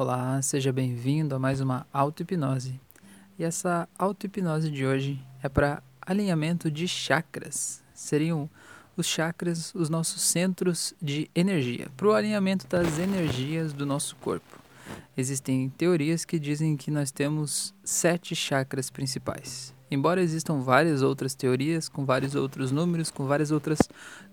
Olá, seja bem-vindo a mais uma auto-hipnose. E essa auto-hipnose de hoje é para alinhamento de chakras. Seriam os chakras os nossos centros de energia, para o alinhamento das energias do nosso corpo. Existem teorias que dizem que nós temos sete chakras principais. Embora existam várias outras teorias, com vários outros números, com várias outras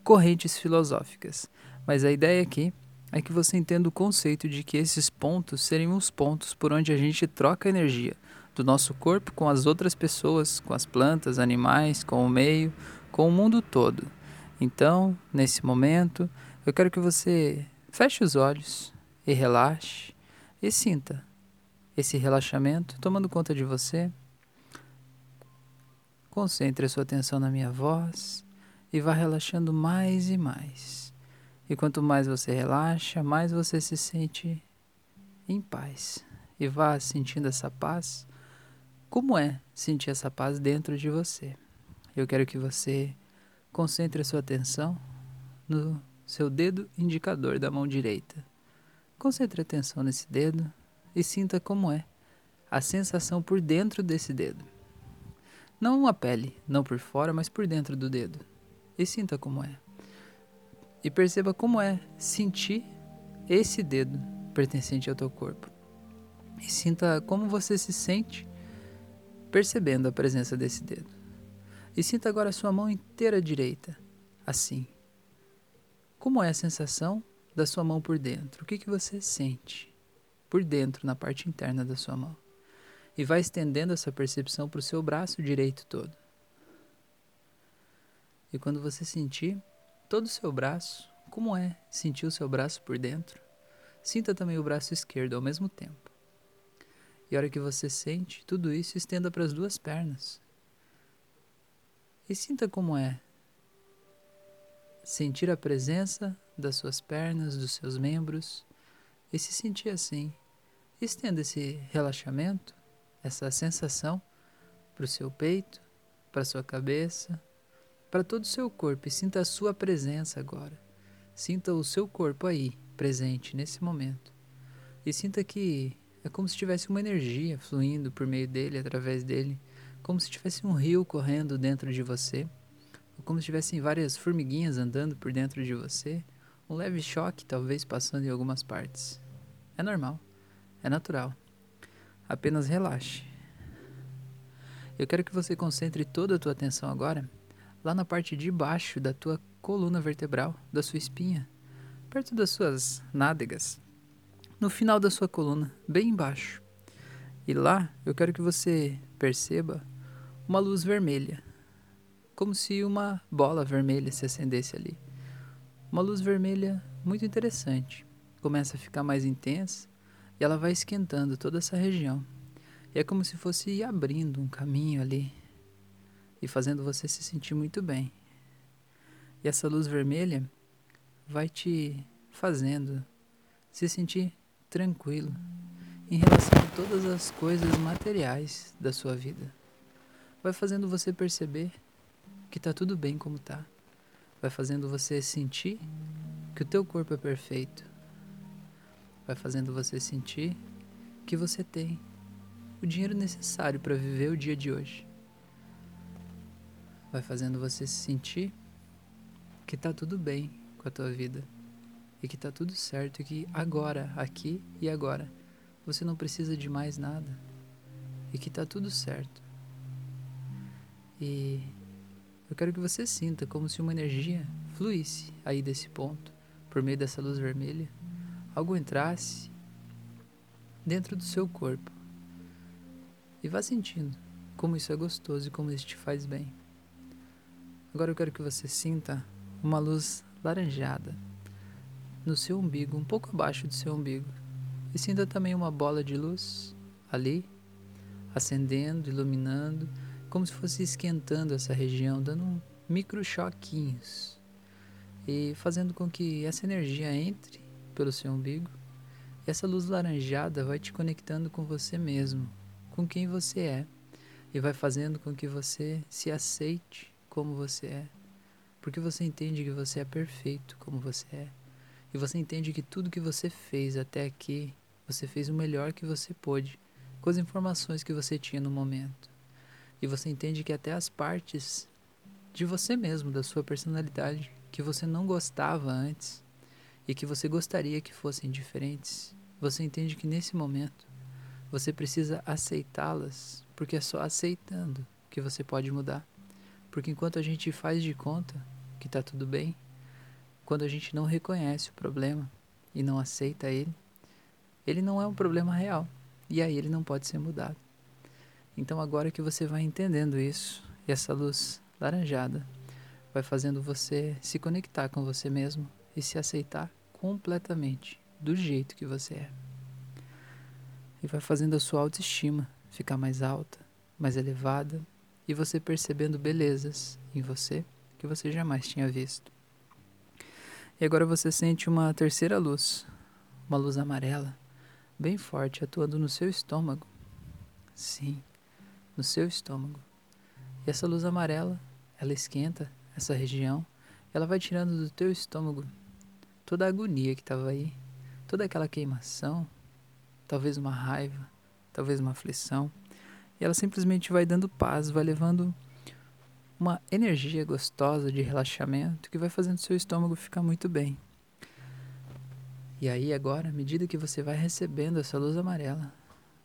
correntes filosóficas. Mas a ideia aqui é que você entenda o conceito de que esses pontos seriam os pontos por onde a gente troca energia do nosso corpo com as outras pessoas, com as plantas, animais, com o meio, com o mundo todo. Então, nesse momento, eu quero que você feche os olhos e relaxe e sinta esse relaxamento tomando conta de você. Concentre a sua atenção na minha voz e vá relaxando mais e mais. E quanto mais você relaxa, mais você se sente em paz. E vá sentindo essa paz. Como é sentir essa paz dentro de você? Eu quero que você concentre a sua atenção no seu dedo indicador da mão direita. Concentre a atenção nesse dedo e sinta como é a sensação por dentro desse dedo. Não a pele, não por fora, mas por dentro do dedo. E sinta como é. E perceba como é sentir esse dedo pertencente ao teu corpo. E sinta como você se sente percebendo a presença desse dedo. E sinta agora a sua mão inteira direita, assim. Como é a sensação da sua mão por dentro? O que, que você sente por dentro, na parte interna da sua mão? e vai estendendo essa percepção para o seu braço direito todo. E quando você sentir todo o seu braço, como é sentir o seu braço por dentro, sinta também o braço esquerdo ao mesmo tempo. E a hora que você sente tudo isso, estenda para as duas pernas. E sinta como é sentir a presença das suas pernas, dos seus membros, e se sentir assim. Estenda esse relaxamento essa sensação para o seu peito, para a sua cabeça, para todo o seu corpo e sinta a sua presença agora. Sinta o seu corpo aí, presente nesse momento. E sinta que é como se tivesse uma energia fluindo por meio dele, através dele, como se tivesse um rio correndo dentro de você, ou como se tivessem várias formiguinhas andando por dentro de você, um leve choque talvez passando em algumas partes. É normal, é natural. Apenas relaxe. Eu quero que você concentre toda a tua atenção agora lá na parte de baixo da tua coluna vertebral, da sua espinha, perto das suas nádegas, no final da sua coluna, bem embaixo. E lá eu quero que você perceba uma luz vermelha, como se uma bola vermelha se acendesse ali. Uma luz vermelha muito interessante. Começa a ficar mais intensa e ela vai esquentando toda essa região. E é como se fosse abrindo um caminho ali e fazendo você se sentir muito bem. E essa luz vermelha vai te fazendo se sentir tranquilo em relação a todas as coisas materiais da sua vida. Vai fazendo você perceber que está tudo bem como está. Vai fazendo você sentir que o teu corpo é perfeito vai fazendo você sentir que você tem o dinheiro necessário para viver o dia de hoje. Vai fazendo você sentir que tá tudo bem com a tua vida e que tá tudo certo e que agora, aqui e agora, você não precisa de mais nada e que tá tudo certo. E eu quero que você sinta como se uma energia fluísse aí desse ponto, por meio dessa luz vermelha algo entrasse dentro do seu corpo. E vá sentindo como isso é gostoso e como isso te faz bem. Agora eu quero que você sinta uma luz laranjada no seu umbigo, um pouco abaixo do seu umbigo. E sinta também uma bola de luz ali, acendendo, iluminando, como se fosse esquentando essa região, dando um micro choquinhos e fazendo com que essa energia entre pelo seu umbigo. E essa luz laranjada vai te conectando com você mesmo, com quem você é, e vai fazendo com que você se aceite como você é, porque você entende que você é perfeito como você é, e você entende que tudo que você fez até aqui Você fez o melhor que você pôde com as informações que você tinha no momento. E você entende que até as partes de você mesmo, da sua personalidade, que você não gostava antes e que você gostaria que fossem diferentes, você entende que nesse momento você precisa aceitá-las, porque é só aceitando que você pode mudar. Porque enquanto a gente faz de conta que está tudo bem, quando a gente não reconhece o problema e não aceita ele, ele não é um problema real e aí ele não pode ser mudado. Então agora que você vai entendendo isso e essa luz laranjada vai fazendo você se conectar com você mesmo e se aceitar completamente do jeito que você é. E vai fazendo a sua autoestima ficar mais alta, mais elevada e você percebendo belezas em você que você jamais tinha visto. E agora você sente uma terceira luz, uma luz amarela bem forte atuando no seu estômago. Sim, no seu estômago. E essa luz amarela, ela esquenta essa região, ela vai tirando do teu estômago toda a agonia que estava aí, toda aquela queimação, talvez uma raiva, talvez uma aflição. E ela simplesmente vai dando paz, vai levando uma energia gostosa de relaxamento que vai fazendo seu estômago ficar muito bem. E aí agora, à medida que você vai recebendo essa luz amarela,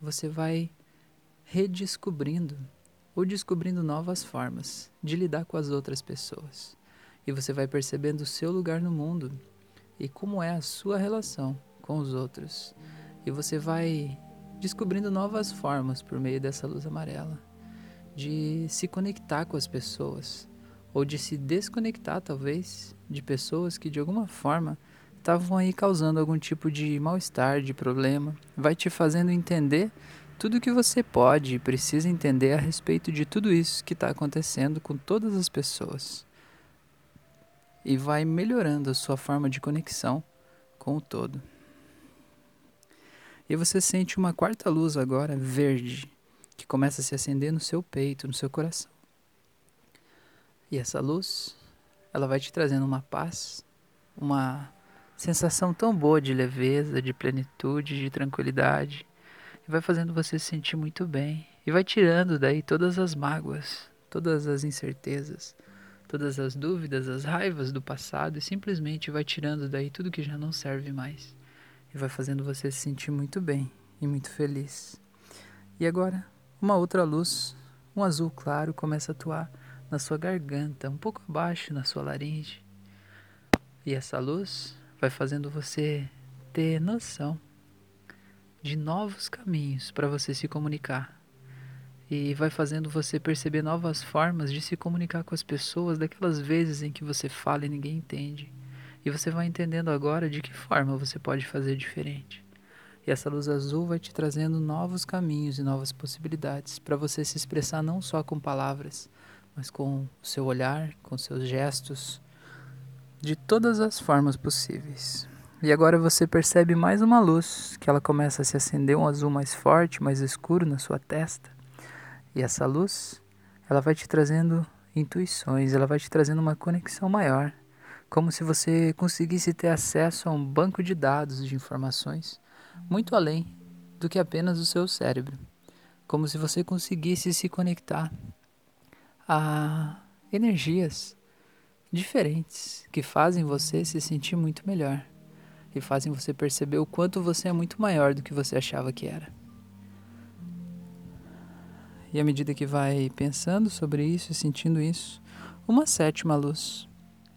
você vai redescobrindo ou descobrindo novas formas de lidar com as outras pessoas. E você vai percebendo o seu lugar no mundo e como é a sua relação com os outros. E você vai descobrindo novas formas por meio dessa luz amarela de se conectar com as pessoas ou de se desconectar talvez de pessoas que de alguma forma estavam aí causando algum tipo de mal-estar, de problema, vai te fazendo entender tudo o que você pode e precisa entender a respeito de tudo isso que está acontecendo com todas as pessoas. E vai melhorando a sua forma de conexão com o todo. E você sente uma quarta luz agora, verde, que começa a se acender no seu peito, no seu coração. E essa luz, ela vai te trazendo uma paz, uma sensação tão boa de leveza, de plenitude, de tranquilidade, e vai fazendo você se sentir muito bem, e vai tirando daí todas as mágoas, todas as incertezas, todas as dúvidas, as raivas do passado, e simplesmente vai tirando daí tudo que já não serve mais, e vai fazendo você se sentir muito bem e muito feliz. E agora, uma outra luz, um azul claro, começa a atuar na sua garganta, um pouco abaixo na sua laringe. E essa luz vai fazendo você ter noção de novos caminhos para você se comunicar. E vai fazendo você perceber novas formas de se comunicar com as pessoas daquelas vezes em que você fala e ninguém entende. E você vai entendendo agora de que forma você pode fazer diferente. E essa luz azul vai te trazendo novos caminhos e novas possibilidades para você se expressar não só com palavras, mas com o seu olhar, com seus gestos, de todas as formas possíveis. E agora você percebe mais uma luz, que ela começa a se acender um azul mais forte, mais escuro na sua testa. E essa luz, ela vai te trazendo intuições, ela vai te trazendo uma conexão maior, como se você conseguisse ter acesso a um banco de dados de informações muito além do que apenas o seu cérebro, como se você conseguisse se conectar a energias diferentes que fazem você se sentir muito melhor e fazem você perceber o quanto você é muito maior do que você achava que era. E à medida que vai pensando sobre isso e sentindo isso, uma sétima luz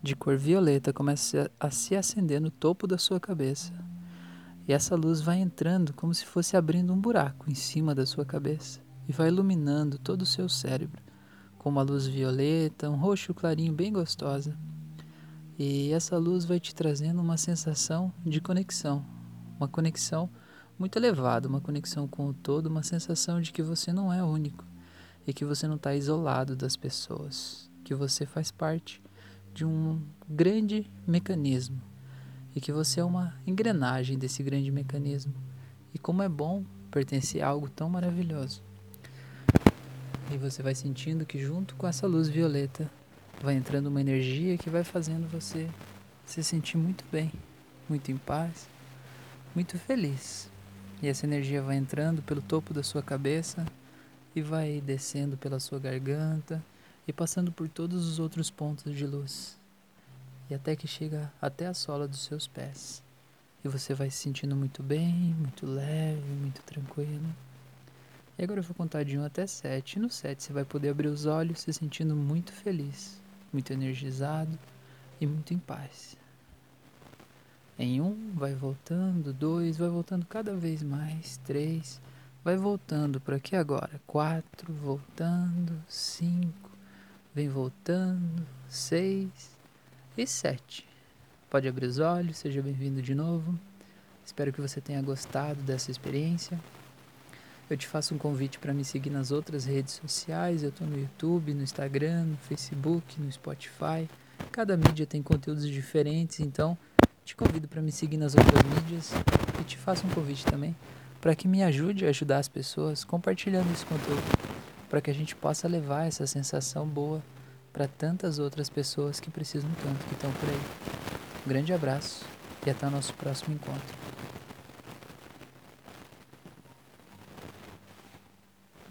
de cor violeta começa a se acender no topo da sua cabeça. E essa luz vai entrando como se fosse abrindo um buraco em cima da sua cabeça e vai iluminando todo o seu cérebro com uma luz violeta, um roxo clarinho bem gostosa. E essa luz vai te trazendo uma sensação de conexão, uma conexão muito elevada, uma conexão com o todo, uma sensação de que você não é único e que você não está isolado das pessoas, que você faz parte de um grande mecanismo e que você é uma engrenagem desse grande mecanismo. E como é bom pertencer a algo tão maravilhoso. E você vai sentindo que junto com essa luz violeta vai entrando uma energia que vai fazendo você se sentir muito bem, muito em paz, muito feliz E essa energia vai entrando pelo topo da sua cabeça e vai descendo pela sua garganta e passando por todos os outros pontos de luz. E até que chega até a sola dos seus pés. E você vai se sentindo muito bem, muito leve, muito tranquilo. E agora eu vou contar de 1 até 7. E no 7 você vai poder abrir os olhos se sentindo muito feliz, muito energizado e muito em paz. Em um, vai voltando, dois, vai voltando cada vez mais, três, vai voltando por aqui agora, quatro, voltando, cinco, vem voltando, seis e sete. Pode abrir os olhos, seja bem-vindo de novo. Espero que você tenha gostado dessa experiência. Eu te faço um convite para me seguir nas outras redes sociais. Eu estou no YouTube, no Instagram, no Facebook, no Spotify. Cada mídia tem conteúdos diferentes, então te convido para me seguir nas outras mídias e te faço um convite também para que me ajude a ajudar as pessoas compartilhando esse conteúdo, para que a gente possa levar essa sensação boa para tantas outras pessoas que precisam tanto que estão por aí. Um grande abraço e até o nosso próximo encontro.